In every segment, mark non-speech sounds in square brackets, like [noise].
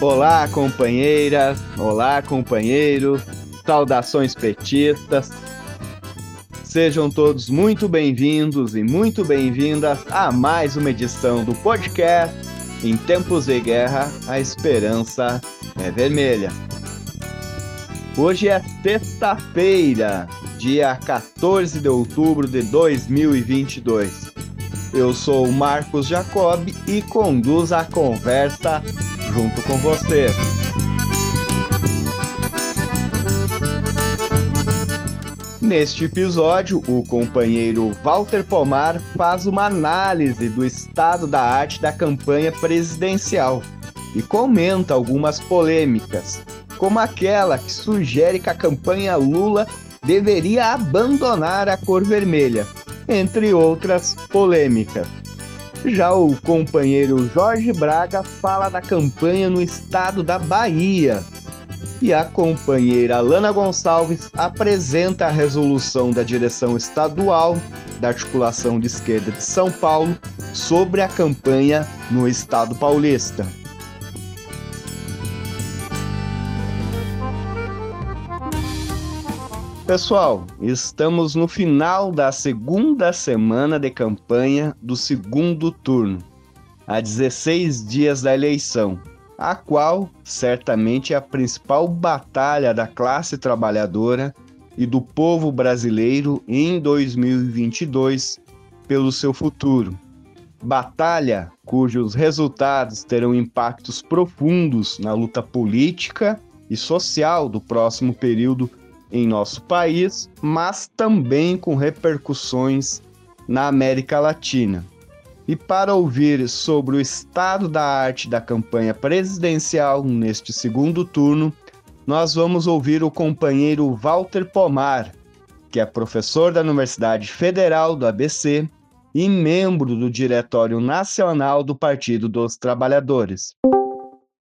Olá, companheira, olá, companheiro, saudações petistas. Sejam todos muito bem-vindos e muito bem-vindas a mais uma edição do podcast Em Tempos de Guerra, a Esperança é Vermelha. Hoje é sexta-feira, dia 14 de outubro de 2022. Eu sou o Marcos Jacob e conduzo a conversa junto com você. Neste episódio, o companheiro Walter Pomar faz uma análise do estado da arte da campanha presidencial e comenta algumas polêmicas, como aquela que sugere que a campanha Lula deveria abandonar a cor vermelha, entre outras polêmicas. Já o companheiro Jorge Braga fala da campanha no estado da Bahia. E a companheira Lana Gonçalves apresenta a resolução da direção estadual da Articulação de Esquerda de São Paulo sobre a campanha no estado paulista. Pessoal, estamos no final da segunda semana de campanha do segundo turno, a 16 dias da eleição, a qual certamente é a principal batalha da classe trabalhadora e do povo brasileiro em 2022 pelo seu futuro. Batalha cujos resultados terão impactos profundos na luta política e social do próximo período em nosso país, mas também com repercussões na América Latina. E para ouvir sobre o estado da arte da campanha presidencial neste segundo turno, nós vamos ouvir o companheiro Walter Pomar, que é professor da Universidade Federal do ABC e membro do Diretório Nacional do Partido dos Trabalhadores.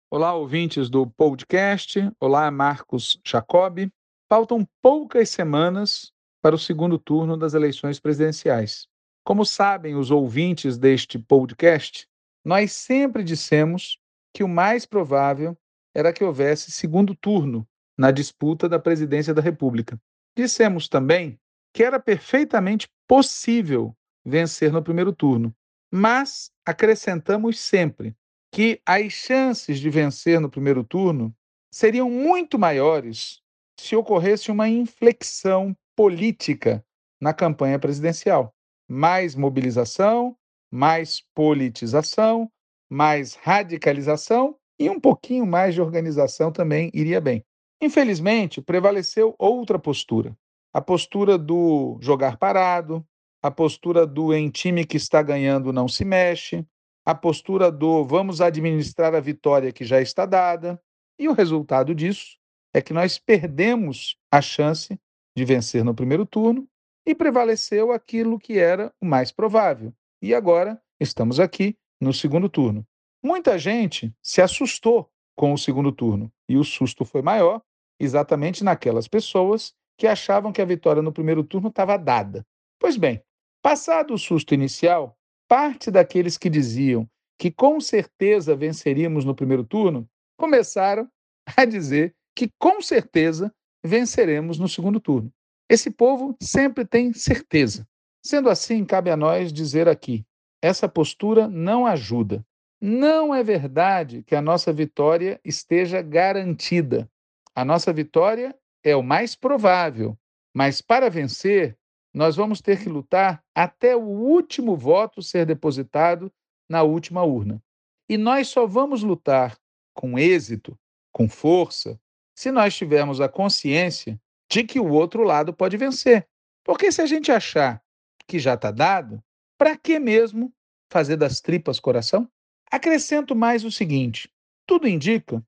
Olá, ouvintes do podcast. Olá, Marcos Jacob. Faltam poucas semanas para o segundo turno das eleições presidenciais. Como sabem os ouvintes deste podcast, nós sempre dissemos que o mais provável era que houvesse segundo turno na disputa da presidência da República. Dissemos também que era perfeitamente possível vencer no primeiro turno, mas acrescentamos sempre que as chances de vencer no primeiro turno seriam muito maiores se ocorresse uma inflexão política na campanha presidencial. Mais mobilização, mais politização, mais radicalização e um pouquinho mais de organização também iria bem. Infelizmente, prevaleceu outra postura. A postura do jogar parado, a postura do em time que está ganhando não se mexe, a postura do vamos administrar a vitória que já está dada. E o resultado disso é que nós perdemos a chance de vencer no primeiro turno e prevaleceu aquilo que era o mais provável. E agora estamos aqui no segundo turno. Muita gente se assustou com o segundo turno e o susto foi maior exatamente naquelas pessoas que achavam que a vitória no primeiro turno estava dada. Pois bem, passado o susto inicial, parte daqueles que diziam que com certeza venceríamos no primeiro turno começaram a dizer que com certeza venceremos no segundo turno. Esse povo sempre tem certeza. Sendo assim, cabe a nós dizer aqui: essa postura não ajuda. Não é verdade que a nossa vitória esteja garantida. A nossa vitória é o mais provável, mas para vencer, nós vamos ter que lutar até o último voto ser depositado na última urna. E nós só vamos lutar com êxito, com força, se nós tivermos a consciência de que o outro lado pode vencer. Porque se a gente achar que já está dado, para que mesmo fazer das tripas coração? Acrescento mais o seguinte: tudo indica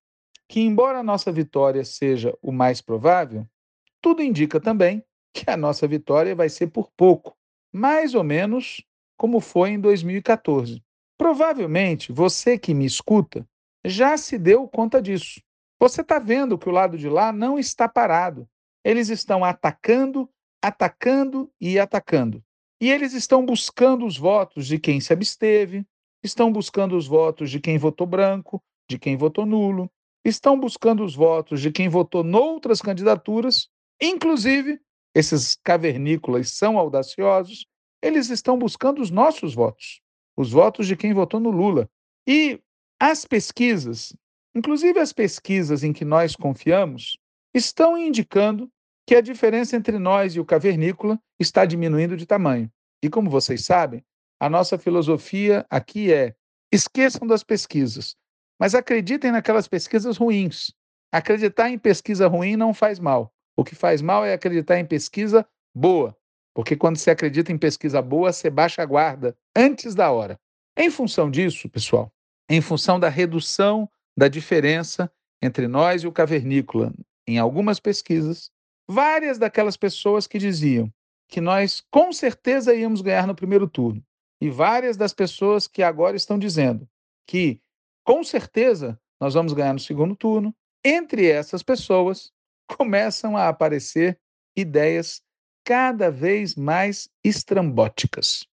que, embora a nossa vitória seja o mais provável, tudo indica também que a nossa vitória vai ser por pouco, mais ou menos como foi em 2014. Provavelmente você que me escuta já se deu conta disso. Você está vendo que o lado de lá não está parado. Eles estão atacando, atacando e atacando. E eles estão buscando os votos de quem se absteve, estão buscando os votos de quem votou branco, de quem votou nulo, estão buscando os votos de quem votou noutras candidaturas, inclusive esses cavernícolas são audaciosos, eles estão buscando os nossos votos, os votos de quem votou no Lula. E as pesquisas, inclusive as pesquisas em que nós confiamos, estão indicando que a diferença entre nós e o cavernícola está diminuindo de tamanho. E como vocês sabem, a nossa filosofia aqui é: esqueçam das pesquisas, mas acreditem naquelas pesquisas ruins. Acreditar em pesquisa ruim não faz mal. O que faz mal é acreditar em pesquisa boa, porque quando você acredita em pesquisa boa, você baixa a guarda antes da hora. Em função disso, pessoal, em função da redução da diferença entre nós e o cavernícola em algumas pesquisas, várias daquelas pessoas que diziam que nós com certeza íamos ganhar no primeiro turno, e várias das pessoas que agora estão dizendo que com certeza nós vamos ganhar no segundo turno. Entre essas pessoas, [laughs] começam a aparecer ideias cada vez mais estrambóticas.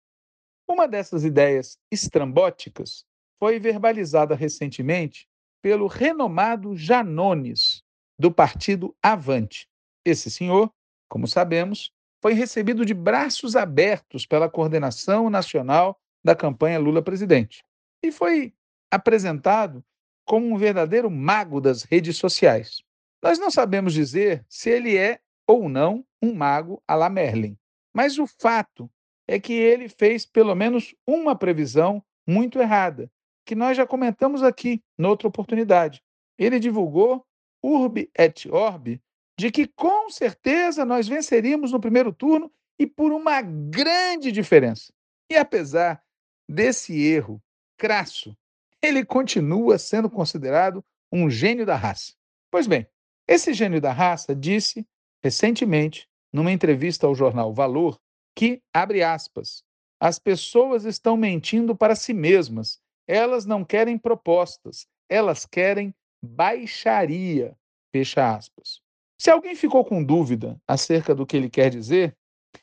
Uma dessas ideias estrambóticas foi verbalizada recentemente pelo renomado Janones, do partido Avante. Esse senhor, como sabemos, foi recebido de braços abertos pela coordenação nacional da campanha Lula presidente e foi apresentado como um verdadeiro mago das redes sociais. Nós não sabemos dizer se ele é ou não um mago à la Merlin, mas o fato é que ele fez pelo menos uma previsão muito errada, que nós já comentamos aqui noutra oportunidade. Ele divulgou urbi et orbi de que com certeza nós venceríamos no primeiro turno e por uma grande diferença. E apesar desse erro crasso ele continua sendo considerado um gênio da raça. Pois bem, esse gênio da raça disse recentemente, numa entrevista ao jornal Valor, que, abre aspas, as pessoas estão mentindo para si mesmas. Elas não querem propostas, elas querem baixaria. Fecha aspas. Se alguém ficou com dúvida acerca do que ele quer dizer,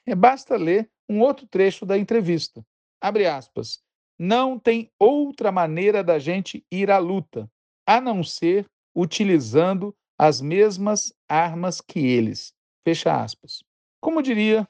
é basta ler um outro trecho da entrevista. Abre aspas. Não tem outra maneira da gente ir à luta, a não ser utilizando as mesmas armas que eles. Fecha aspas. Como diria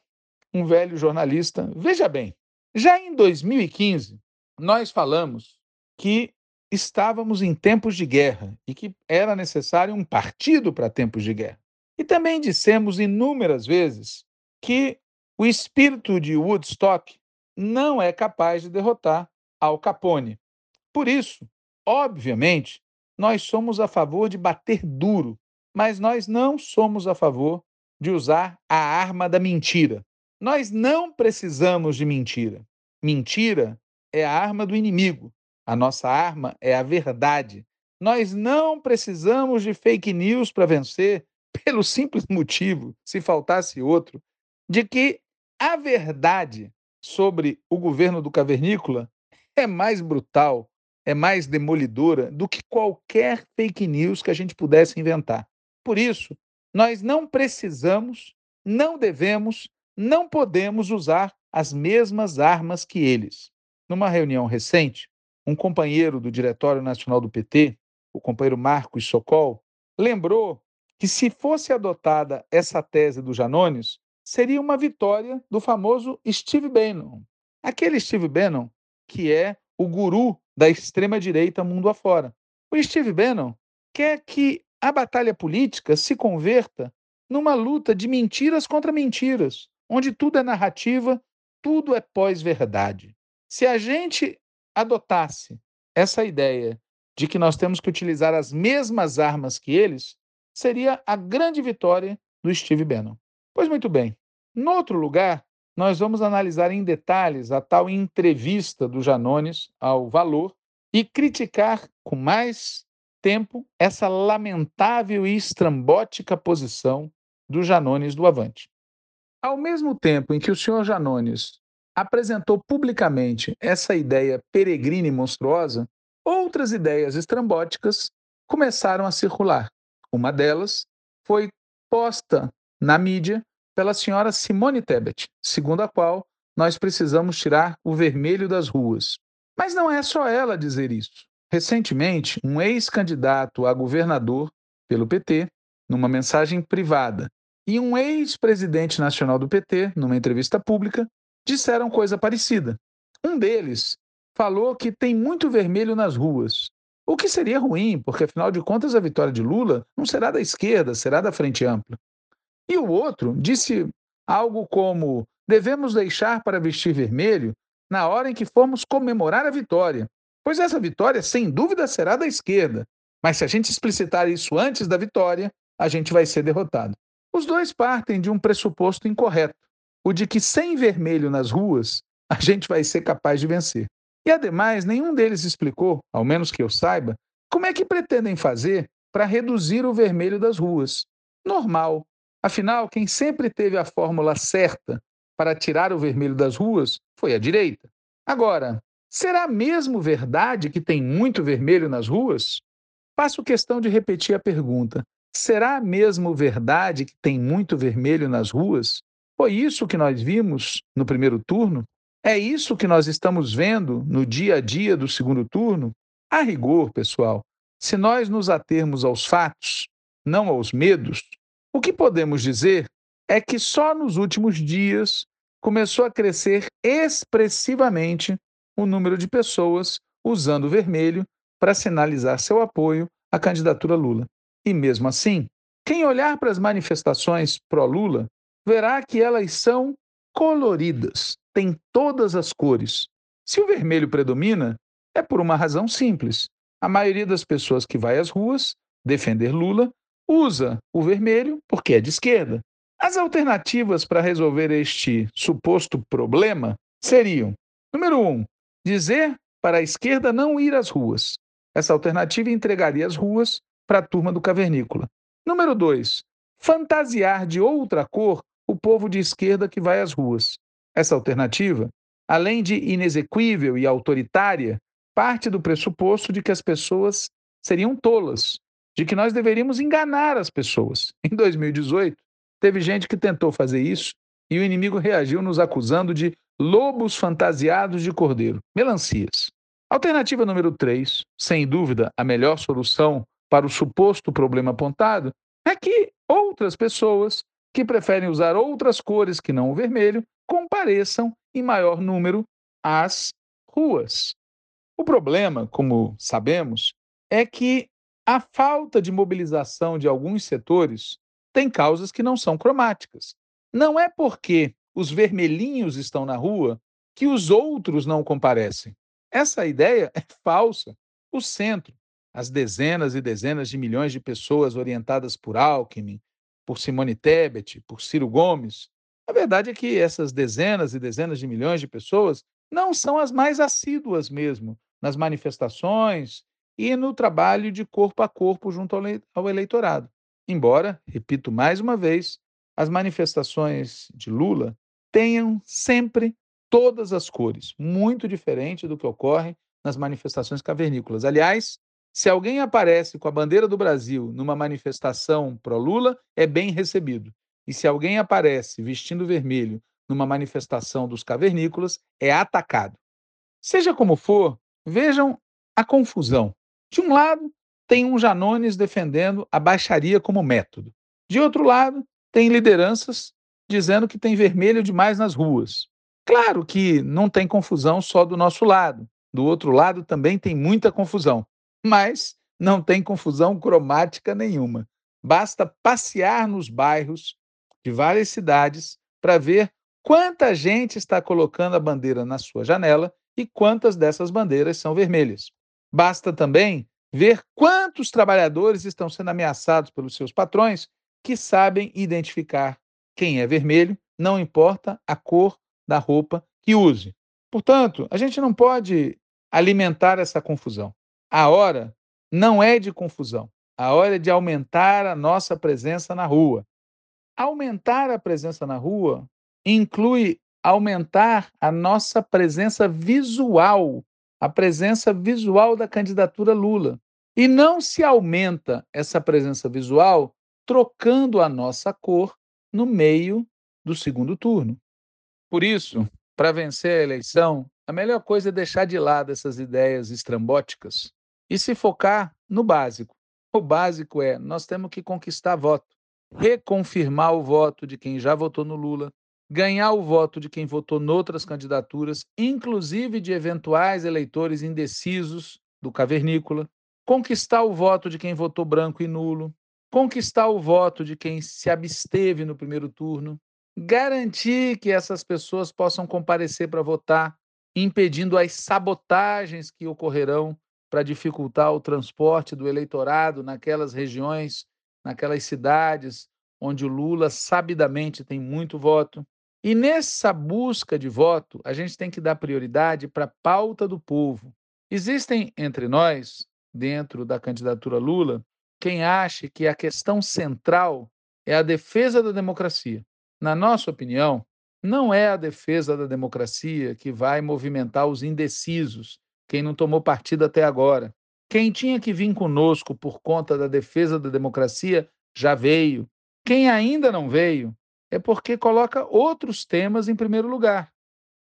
um velho jornalista, veja bem, já em 2015, nós falamos que estávamos em tempos de guerra e que era necessário um partido para tempos de guerra. E também dissemos inúmeras vezes que o espírito de Woodstock não é capaz de derrotar Al Capone. Por isso, obviamente, nós somos a favor de bater duro, mas nós não somos a favor de usar a arma da mentira. Nós não precisamos de mentira. Mentira é a arma do inimigo. A nossa arma é a verdade. Nós não precisamos de fake news para vencer, [laughs] pelo simples motivo, se faltasse outro, de que a verdade sobre o governo do cavernícola é mais brutal, é mais demolidora do que qualquer fake news que a gente pudesse inventar. Por isso, nós não precisamos, não devemos, não podemos usar as mesmas armas que eles. Numa reunião recente, um companheiro do Diretório Nacional do PT, o companheiro Marcos Socol, lembrou que se fosse adotada essa tese do Janones, seria uma vitória do famoso Steve Bannon. Aquele Steve Bannon que é o guru da extrema-direita mundo afora. O Steve Bannon quer que a batalha política se converta numa luta de mentiras contra mentiras, onde tudo é narrativa, tudo é pós-verdade. Se a gente adotasse essa ideia de que nós temos que utilizar as mesmas armas que eles, seria a grande vitória do Steve Bannon. Pois muito bem. No outro lugar, nós vamos analisar em detalhes a tal entrevista do Janones ao Valor e criticar com mais tempo essa lamentável e estrambótica posição do Janones do Avante. Ao mesmo tempo em que o senhor Janones apresentou publicamente essa ideia peregrina e monstruosa, outras ideias estrambóticas começaram a circular. Uma delas foi posta na mídia pela senhora Simone Tebet, segundo a qual nós precisamos tirar o vermelho das ruas. Mas não é só ela dizer isso. Recentemente, um ex-candidato a governador pelo PT, numa mensagem privada, e um ex-presidente nacional do PT, numa entrevista pública, disseram coisa parecida. Um deles falou que tem muito vermelho nas ruas, o que seria ruim, porque afinal de contas a vitória de Lula não será da esquerda, será da Frente Ampla. E o outro disse algo como: devemos deixar para vestir vermelho na hora em que formos comemorar a vitória, pois essa vitória, sem dúvida, será da esquerda. Mas se a gente explicitar isso antes da vitória, a gente vai ser derrotado. Os dois partem de um pressuposto incorreto, o de que sem vermelho nas ruas, a gente vai ser capaz de vencer. E ademais, nenhum deles explicou, ao menos que eu saiba, como é que pretendem fazer para reduzir o vermelho das ruas. Normal. Afinal, quem sempre teve a fórmula certa para tirar o vermelho das ruas foi a direita. Agora, será mesmo verdade que tem muito vermelho nas ruas? Faço questão de repetir a pergunta. Será mesmo verdade que tem muito vermelho nas ruas? Foi isso que nós vimos no primeiro turno? É isso que nós estamos vendo no dia a dia do segundo turno? A rigor, pessoal, se nós nos atermos aos fatos, não aos medos, o que podemos dizer é que só nos últimos dias começou a crescer expressivamente o número de pessoas usando o vermelho para sinalizar seu apoio à candidatura Lula. E mesmo assim, quem olhar para as manifestações pró-Lula verá que elas são coloridas, tem todas as cores. Se o vermelho predomina, é por uma razão simples. A maioria das pessoas que vai às ruas defender Lula usa o vermelho porque é de esquerda. As alternativas para resolver este suposto problema seriam: número um, dizer para a esquerda não ir às ruas. Essa alternativa entregaria as ruas para a turma do cavernícola. Número dois, fantasiar de outra cor povo de esquerda que vai às ruas. Essa alternativa, além de inexequível e autoritária, parte do pressuposto de que as pessoas seriam tolas, de que nós deveríamos enganar as pessoas. [laughs] Em 2018, teve gente que tentou fazer isso e o inimigo reagiu nos acusando de lobos fantasiados de cordeiro, melancias. Alternativa número 3, sem dúvida a melhor solução para o suposto problema apontado, é que outras pessoas que preferem usar outras cores que não o vermelho compareçam em maior número às ruas. O problema, como sabemos, é que a falta de mobilização de alguns setores tem causas que não são cromáticas. Não é porque os vermelhinhos estão na rua que os outros não comparecem. Essa ideia é falsa. O centro, as dezenas e dezenas de milhões de pessoas orientadas por Alckmin, por Simone Tebet, por Ciro Gomes, a verdade é que essas dezenas e dezenas de milhões de pessoas não são as mais assíduas mesmo nas manifestações e no trabalho de corpo a corpo junto ao eleitorado. Embora, repito mais uma vez, as manifestações de Lula tenham sempre todas as cores, muito diferente do que ocorre nas manifestações cavernícolas. Aliás, se alguém aparece com a bandeira do Brasil numa manifestação pró-Lula, é bem recebido. E se alguém aparece vestindo vermelho numa manifestação dos cavernícolas, é atacado. Seja como for, vejam a confusão. De um lado, tem um Janones defendendo a baixaria como método. De outro lado, tem lideranças dizendo que tem vermelho demais nas ruas. Claro que não tem confusão só do nosso lado. Do outro lado também tem muita confusão. Mas não tem confusão cromática nenhuma. Basta passear nos bairros de várias cidades para ver quanta gente está colocando a bandeira na sua janela e quantas dessas bandeiras são vermelhas. Basta também ver quantos trabalhadores estão sendo ameaçados pelos seus patrões que sabem identificar quem é vermelho, não importa a cor da roupa que use. Portanto, a gente não pode alimentar essa confusão. A hora não é de confusão. A hora é de aumentar a nossa presença na rua. Aumentar a presença na rua inclui aumentar a nossa presença visual, a presença visual da candidatura Lula. E não se aumenta essa presença visual trocando a nossa cor no meio do segundo turno. Por isso, para vencer a eleição, a melhor coisa é deixar de lado essas ideias estrambóticas e se focar no básico. O básico é: nós temos que conquistar voto, reconfirmar o voto de quem já votou no Lula, ganhar o voto de quem votou noutras candidaturas, inclusive de eventuais eleitores indecisos do cavernícola, conquistar o voto de quem votou branco e nulo, conquistar o voto de quem se absteve no primeiro turno, garantir que essas pessoas possam comparecer para votar, impedindo as sabotagens que ocorrerão para dificultar o transporte do eleitorado naquelas regiões, naquelas cidades onde o Lula sabidamente tem muito voto. E nessa busca de voto, a gente tem que dar prioridade para a pauta do povo. Existem entre nós, dentro da candidatura Lula, quem acha que a questão central é a defesa da democracia. Na nossa opinião, não é a defesa da democracia que vai movimentar os indecisos, quem não tomou partido até agora. Quem tinha que vir conosco por conta da defesa da democracia já veio. Quem ainda não veio é porque coloca outros temas em primeiro lugar.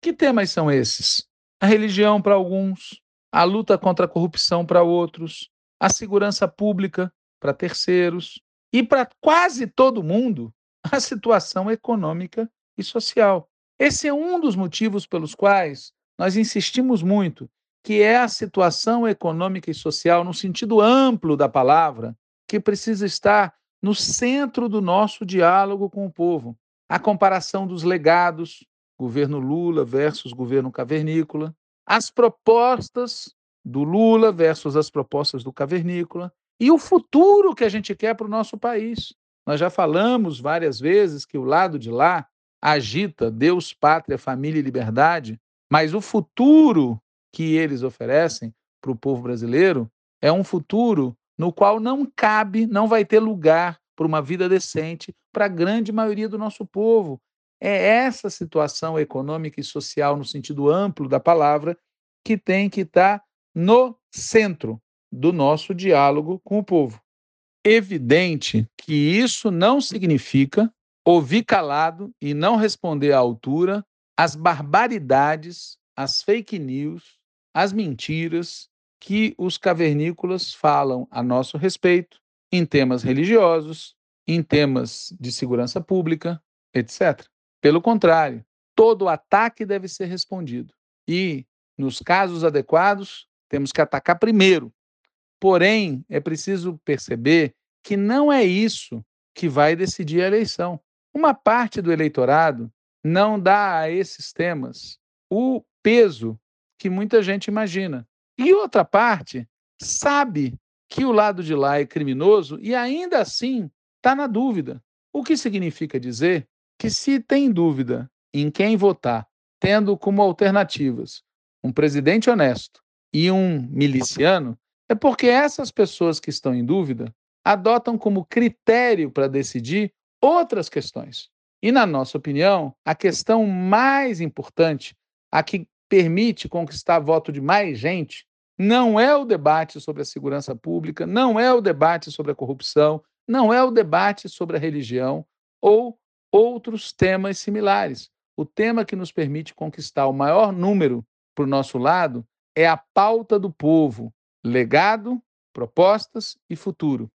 Que temas são esses? A religião para alguns, a luta contra a corrupção para outros, a segurança pública para terceiros e para quase todo mundo a situação econômica e social. Esse é um dos motivos pelos quais nós insistimos muito que é a situação econômica e social no sentido amplo da palavra que precisa estar no centro do nosso diálogo com o povo. A comparação dos legados, governo Lula versus governo cavernícola, as propostas do Lula versus as propostas do cavernícola e o futuro que a gente quer para o nosso país. Nós já falamos várias vezes que o lado de lá agita Deus, pátria, família e liberdade, mas o futuro que eles oferecem para o povo brasileiro é um futuro no qual não cabe, não vai ter lugar para uma vida decente para a grande maioria do nosso povo. É essa situação econômica e social, no sentido amplo da palavra, que tem que estar no centro do nosso diálogo com o povo. Evidente que isso não significa ouvir calado e não responder à altura às barbaridades, às fake news, às mentiras que os cavernícolas falam a nosso respeito em temas religiosos, em temas de segurança pública, etc. Pelo contrário, todo ataque deve ser respondido. E, nos casos adequados, temos que atacar primeiro. Porém, é preciso perceber que não é isso que vai decidir a eleição. Uma parte do eleitorado não dá a esses temas o peso que muita gente imagina. E outra parte sabe que o lado de lá é criminoso e ainda assim está na dúvida. O que significa dizer que, se tem dúvida em quem votar, tendo como alternativas um presidente honesto e um miliciano, é porque essas pessoas que estão em dúvida adotam como critério para decidir outras questões. E, na nossa opinião, a questão mais importante, a que permite conquistar voto de mais gente, não é o debate sobre a segurança pública, não é o debate sobre a corrupção, não é o debate sobre a religião ou outros temas similares. O tema que nos permite conquistar o maior número para o nosso lado é a pauta do povo: legado, propostas e futuro.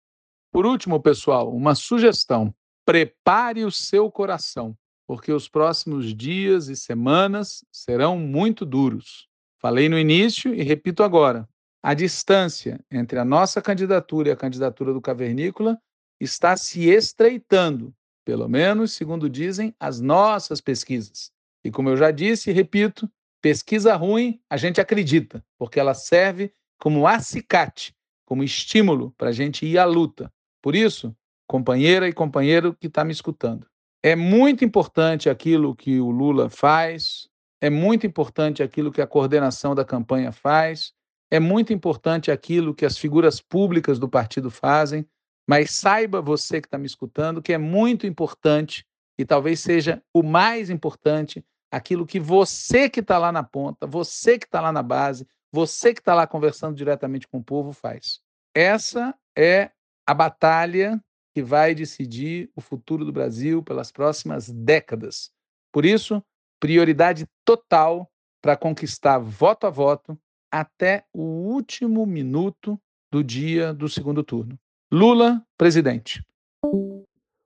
Por último, pessoal, uma sugestão: prepare o seu coração, porque os próximos dias e semanas serão muito duros. Falei no início e repito agora: a distância entre a nossa candidatura e a candidatura do Cavernícola está se estreitando, pelo menos segundo dizem as nossas pesquisas. E como eu já disse e repito, pesquisa ruim a gente acredita, porque ela serve como acicate, como estímulo para a gente ir à luta. Por isso, companheira e companheiro que está me escutando, é muito importante aquilo que o Lula faz, é muito importante aquilo que a coordenação da campanha faz, é muito importante aquilo que as figuras públicas do partido fazem, mas saiba você que está me escutando que é muito importante e talvez seja o mais importante aquilo que você que está lá na ponta, você que está lá na base, você que está lá conversando diretamente com o povo faz. Essa é a batalha que vai decidir o futuro do Brasil pelas próximas décadas. Por isso, prioridade total para conquistar voto a voto até o último minuto do dia do segundo turno. Lula, presidente.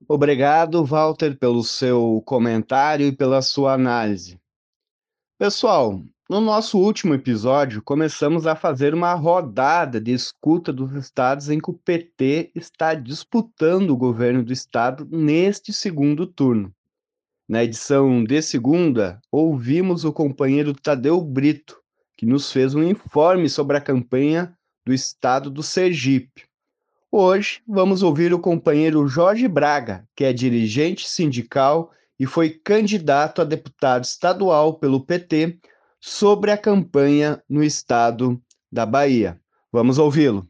Obrigado, Walter, pelo seu comentário e pela sua análise. Pessoal, no nosso último episódio, começamos a fazer uma rodada de escuta dos estados em que o PT está disputando o governo do estado neste segundo turno. Na edição de segunda, ouvimos o companheiro Tadeu Brito, que nos fez um informe sobre a campanha do estado do Sergipe. Hoje, vamos ouvir o companheiro Jorge Braga, que é dirigente sindical e foi candidato a deputado estadual pelo PT sobre a campanha no estado da Bahia. Vamos ouvi-lo.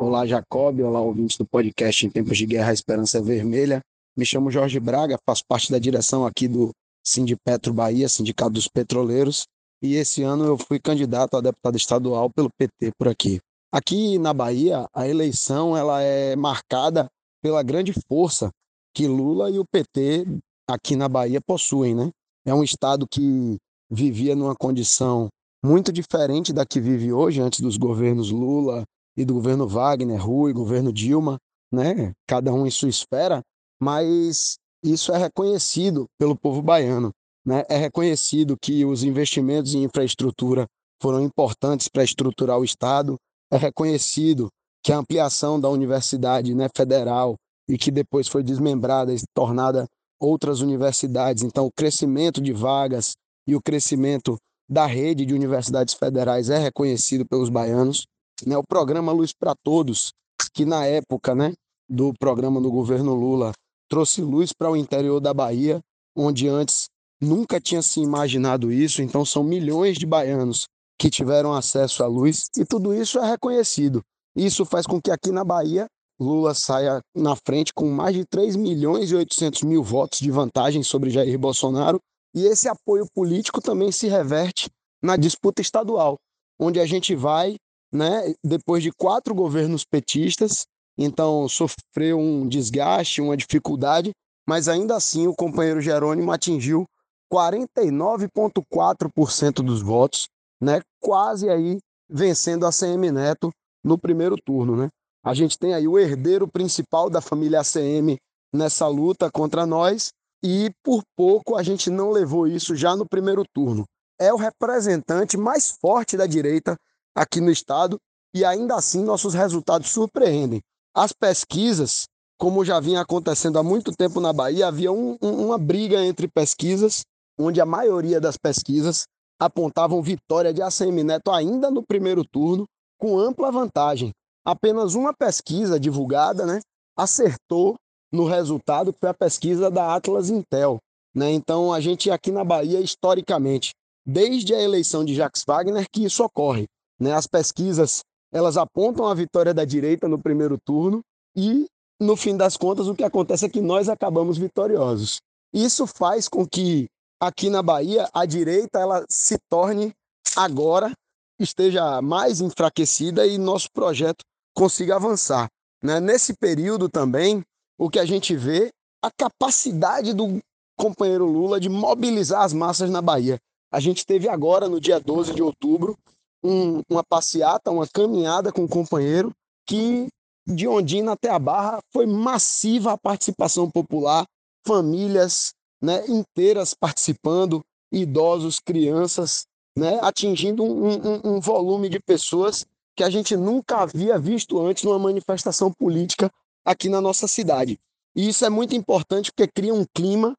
Olá, Jacob. Olá, ouvintes do podcast Em Tempos de Guerra, a Esperança Vermelha. Me chamo Jorge Braga, faço parte da direção aqui do Sindipetro Bahia, Sindicato dos Petroleiros, e esse ano eu fui candidato a deputado estadual pelo PT por aqui. Aqui na Bahia, a eleição ela é marcada pela grande força que Lula e o PT aqui na Bahia possuem, né? É um estado que vivia numa condição muito diferente da que vive hoje, antes dos governos Lula e do governo Wagner, Rui, governo Dilma, né? Cada um em sua esfera, mas isso é reconhecido pelo povo baiano. Né? É reconhecido que os investimentos em infraestrutura foram importantes para estruturar o Estado, é reconhecido que a ampliação da Universidade né, Federal e que depois foi desmembrada e tornada outras universidades, então o crescimento de vagas e o crescimento da rede de universidades federais é reconhecido pelos baianos. Né? O programa Luz para Todos, que na época né, do programa do governo Lula trouxe luz para o interior da Bahia, onde antes nunca tinha se imaginado isso. Então, são milhões de baianos que tiveram acesso à luz e tudo isso é reconhecido. Isso faz com que aqui na Bahia Lula saia na frente com mais de 3 milhões e 800 mil votos de vantagem sobre Jair Bolsonaro. E esse apoio político também se reverte na disputa estadual, onde a gente vai, né, depois de quatro governos petistas, então sofreu um desgaste, uma dificuldade, mas ainda assim o companheiro Jerônimo atingiu 49,4% dos votos, né? quase aí vencendo a CM Neto no primeiro turno. Né? A gente tem aí o herdeiro principal da família ACM nessa luta contra nós e por pouco a gente não levou isso já no primeiro turno. É o representante mais forte da direita aqui no estado e ainda assim nossos resultados surpreendem. As pesquisas, como já vinha acontecendo há muito tempo na Bahia, havia um, um, uma briga entre pesquisas, onde a maioria das pesquisas apontavam vitória de ACM Neto ainda no primeiro turno, com ampla vantagem. Apenas uma pesquisa divulgada né, acertou no resultado, foi a pesquisa da Atlas Intel. Né? Então, a gente aqui na Bahia, historicamente, desde a eleição de Jacques Wagner, que isso ocorre. Né? As pesquisas elas apontam a vitória da direita no primeiro turno e, no fim das contas, o que acontece é que nós acabamos vitoriosos. Isso faz com que aqui na Bahia a direita ela se torne agora esteja mais enfraquecida e nosso projeto consiga avançar. Né? Nesse período também, o que a gente vê a capacidade do companheiro Lula de mobilizar as massas na Bahia. A gente teve agora, no dia 12 de outubro, um, uma passeata, uma caminhada com o companheiro que de Ondina até a Barra foi massiva a participação popular, famílias né, inteiras participando, idosos, crianças, né, atingindo um, um, um volume de pessoas que a gente nunca havia visto antes numa manifestação política aqui na nossa cidade. E isso é muito importante porque cria um clima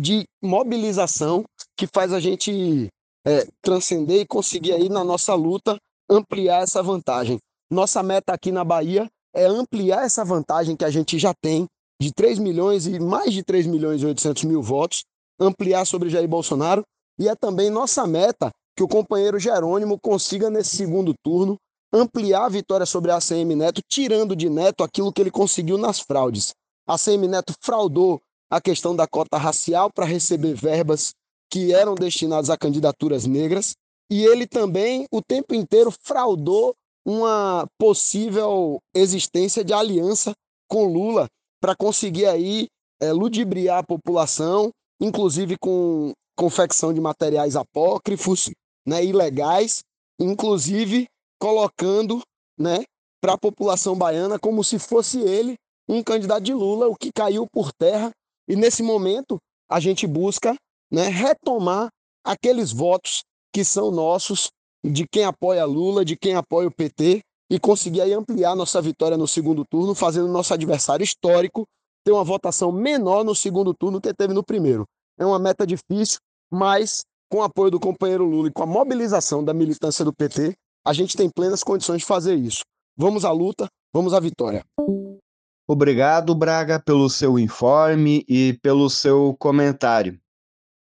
de mobilização que faz a gente é, transcender e conseguir aí na nossa luta ampliar essa vantagem. Nossa meta aqui na Bahia é ampliar essa vantagem que a gente já tem de 3 milhões e mais de 3 milhões e 800 mil votos, ampliar sobre Jair Bolsonaro e é também nossa meta que o companheiro Jerônimo consiga nesse segundo turno ampliar a vitória sobre a ACM Neto, tirando de Neto aquilo que ele conseguiu nas fraudes. A ACM Neto fraudou a questão da cota racial para receber verbas que eram destinados a candidaturas negras, e ele também o tempo inteiro fraudou uma possível existência de aliança com Lula para conseguir aí é, ludibriar a população, inclusive com confecção de materiais apócrifos, né, ilegais. inclusive colocando né, para a população baiana como se fosse ele um candidato de Lula, o que caiu por terra. E nesse momento a gente busca né, retomar aqueles votos que são nossos, de quem apoia Lula, de quem apoia o PT, e conseguir aí ampliar nossa vitória no segundo turno, fazendo nosso adversário histórico ter uma votação menor no segundo turno que teve no primeiro. É uma meta difícil, mas com o apoio do companheiro Lula e com a mobilização da militância do PT, a gente tem plenas condições de fazer isso. Vamos à luta, vamos à vitória. Obrigado, Braga, pelo seu informe e pelo seu comentário.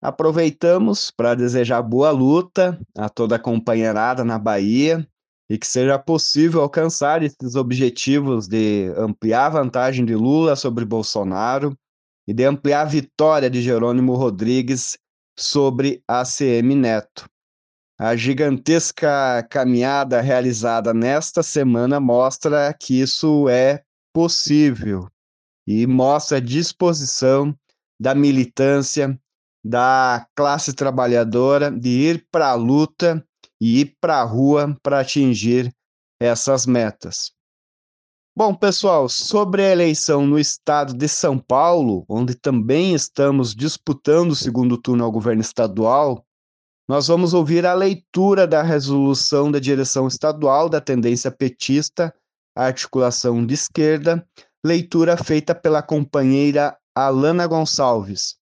Aproveitamos para desejar boa luta a toda a companheirada na Bahia e que seja possível alcançar esses objetivos de ampliar a vantagem de Lula sobre Bolsonaro e de ampliar a vitória de Jerônimo Rodrigues sobre ACM Neto. A gigantesca caminhada realizada nesta semana mostra que isso é possível e mostra a disposição da militância da classe trabalhadora de ir para a luta e ir para a rua para atingir essas metas. Bom, pessoal, sobre a eleição no estado de São Paulo, onde também estamos disputando o segundo turno ao governo estadual, nós vamos ouvir a leitura da resolução da direção estadual da tendência petista, articulação de esquerda, leitura feita pela companheira Alana Gonçalves.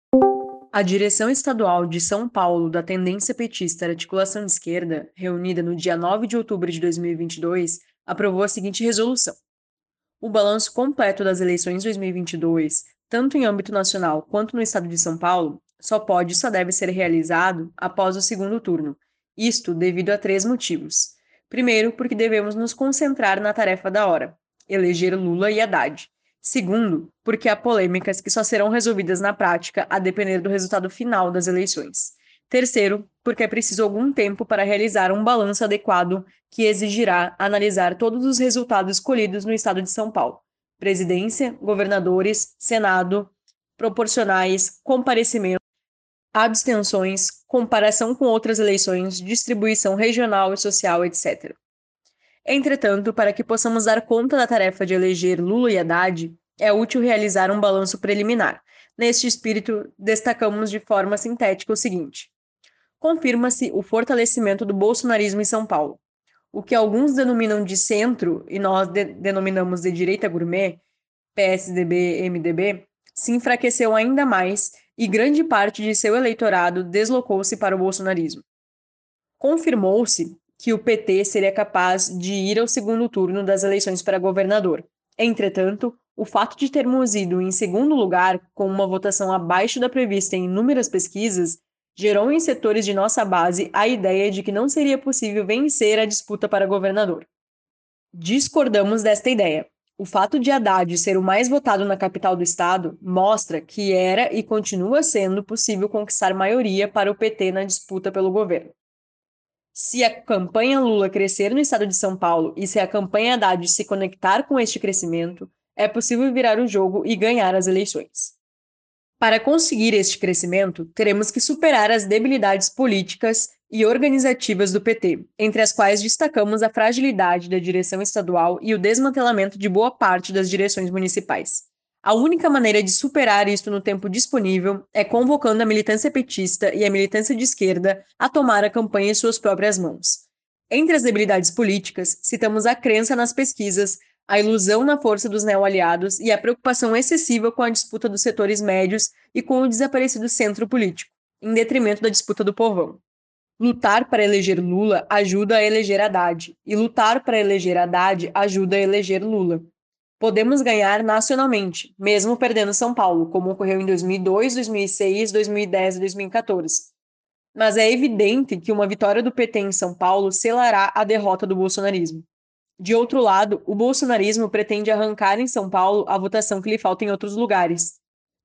A direção estadual de São Paulo da tendência petista Articulação de Esquerda, reunida no dia 9 de outubro de 2022, aprovou a seguinte resolução: O balanço completo das eleições 2022, tanto em âmbito nacional quanto no estado de São Paulo, só pode e só deve ser realizado após o segundo turno. Isto devido a três motivos. Primeiro, porque devemos nos concentrar na tarefa da hora: eleger Lula e Haddad. Segundo, porque há polêmicas que só serão resolvidas na prática a depender do resultado final das eleições. Terceiro, porque é preciso algum tempo para realizar um balanço adequado que exigirá analisar todos os resultados escolhidos no estado de São Paulo: presidência, governadores, senado, proporcionais, comparecimento, abstenções, comparação com outras eleições, distribuição regional e social, etc. Entretanto, para que possamos dar conta da tarefa de eleger Lula e Haddad, é útil realizar um balanço preliminar. Neste espírito, destacamos de forma sintética o seguinte: confirma-se o fortalecimento do bolsonarismo em São Paulo. O que alguns denominam de centro e nós de denominamos de direita gourmet, PSDB, MDB, se enfraqueceu ainda mais e grande parte de seu eleitorado deslocou-se para o bolsonarismo. Confirmou-se que o PT seria capaz de ir ao segundo turno das eleições para governador. Entretanto, o fato de termos ido em segundo lugar, com uma votação abaixo da prevista em inúmeras pesquisas, gerou em setores de nossa base a ideia de que não seria possível vencer a disputa para governador. Discordamos desta ideia. O fato de Haddad ser o mais votado na capital do estado mostra que era e continua sendo possível conquistar maioria para o PT na disputa pelo governo. Se a campanha Lula crescer no estado de São Paulo e se a campanha Haddad se conectar com este crescimento, é possível virar o jogo e ganhar as eleições. Para conseguir este crescimento, teremos que superar as debilidades políticas e organizativas do PT, entre as quais destacamos a fragilidade da direção estadual e o desmantelamento de boa parte das direções municipais. A única maneira de superar isto no tempo disponível é convocando a militância petista e a militância de esquerda a tomar a campanha em suas próprias mãos. Entre as debilidades políticas, citamos a crença nas pesquisas, a ilusão na força dos neo-aliados e a preocupação excessiva com a disputa dos setores médios e com o desaparecido centro político, em detrimento da disputa do povão. Lutar para eleger Lula ajuda a eleger Haddad, e lutar para eleger Haddad ajuda a eleger Lula podemos ganhar nacionalmente, mesmo perdendo São Paulo, como ocorreu em 2002, 2006, 2010 e 2014. Mas é evidente que uma vitória do PT em São Paulo selará a derrota do bolsonarismo. De outro lado, o bolsonarismo pretende arrancar em São Paulo a votação que lhe falta em outros lugares.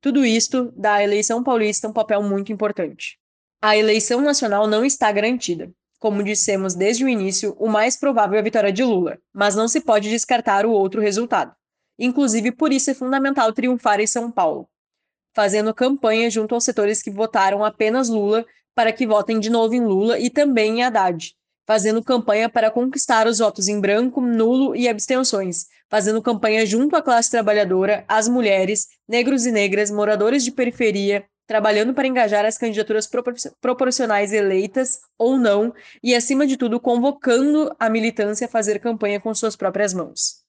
Tudo isto dá à eleição paulista um papel muito importante. A eleição nacional não está garantida. Como dissemos desde o início, o mais provável é a vitória de Lula, mas não se pode descartar o outro resultado. Inclusive, por isso é fundamental triunfar em São Paulo, fazendo campanha junto aos setores que votaram apenas Lula para que votem de novo em Lula e também em Haddad, fazendo campanha para conquistar os votos em branco, nulo e abstenções, fazendo campanha junto à classe trabalhadora, às mulheres, negros e negras, moradores de periferia, trabalhando para engajar as candidaturas proporcionais eleitas ou não, e, acima de tudo, convocando a militância a fazer campanha com suas próprias mãos.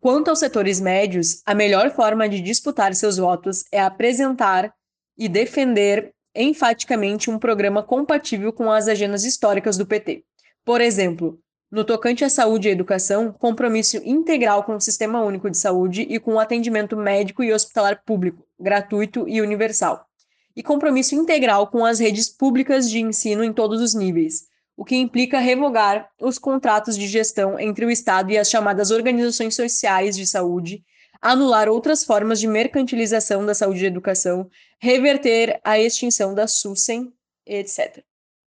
Quanto aos setores médios, a melhor forma de disputar seus votos é apresentar e defender enfaticamente um programa compatível com as agendas históricas do PT. Por exemplo, no tocante à saúde e educação, compromisso integral com o Sistema Único de Saúde e com o atendimento médico e hospitalar público, gratuito e universal. E compromisso integral com as redes públicas de ensino em todos os níveis, o que implica revogar os contratos de gestão entre o Estado e as chamadas organizações sociais de saúde, anular outras formas de mercantilização da saúde e educação, reverter a extinção da SUSEM, etc.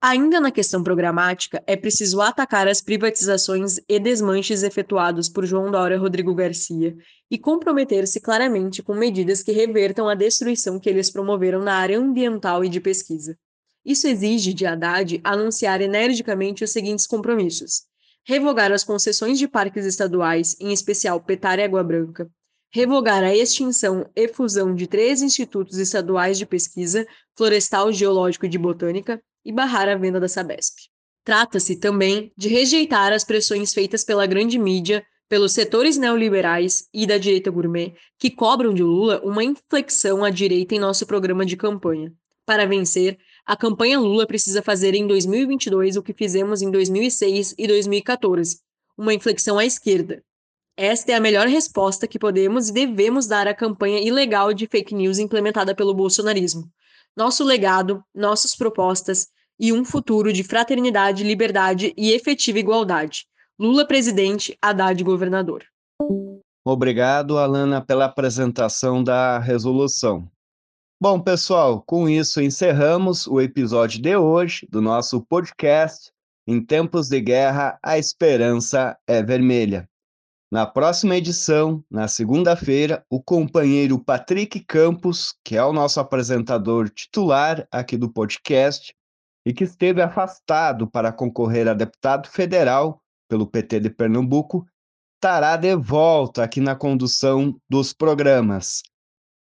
Ainda na questão programática, é preciso atacar as privatizações e desmanches efetuados por João Dória Rodrigo Garcia e comprometer-se claramente com medidas que revertam a destruição que eles promoveram na área ambiental e de pesquisa. Isso exige de Haddad anunciar energicamente os seguintes compromissos: revogar as concessões de parques estaduais, em especial Petar e Água Branca, revogar a extinção e fusão de três institutos estaduais de pesquisa, florestal, geológico e de botânica, e barrar a venda da Sabesp. Trata-se também de rejeitar as pressões feitas pela grande mídia, pelos setores neoliberais e da direita gourmet, que cobram de Lula uma inflexão à direita em nosso programa de campanha. Para vencer, a campanha Lula precisa fazer em 2022 o que fizemos em 2006 e 2014, uma inflexão à esquerda. Esta é a melhor resposta que podemos e devemos dar à campanha ilegal de fake news implementada pelo bolsonarismo nosso legado, nossas propostas e um futuro de fraternidade, liberdade e efetiva igualdade. Lula presidente, Haddad governador. Obrigado, Alana, pela apresentação da resolução. Bom, pessoal, com isso encerramos o episódio de hoje do nosso podcast Em Tempos de Guerra, a Esperança é Vermelha. Na próxima edição, na segunda-feira, o companheiro Patrick Campos, que é o nosso apresentador titular aqui do podcast e que esteve afastado para concorrer a deputado federal pelo PT de Pernambuco, estará de volta aqui na condução dos programas.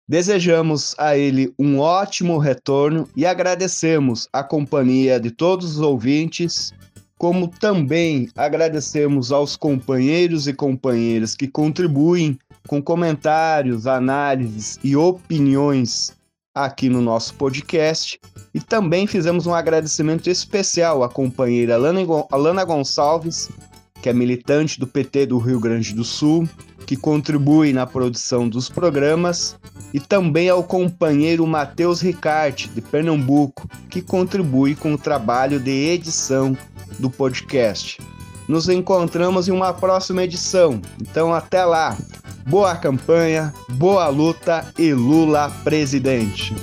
Desejamos a ele um ótimo retorno e agradecemos a companhia de todos os ouvintes como também agradecemos aos companheiros e companheiras que contribuem com comentários, análises e opiniões aqui no nosso podcast. E também fizemos um agradecimento especial à companheira Alana Gonçalves, que é militante do PT do Rio Grande do Sul, que contribui na produção dos programas, e também ao companheiro Matheus Ricarte, de Pernambuco, que contribui com o trabalho de edição do podcast. Nos encontramos em uma próxima edição. Então, até lá. Boa campanha, boa luta e Lula presidente.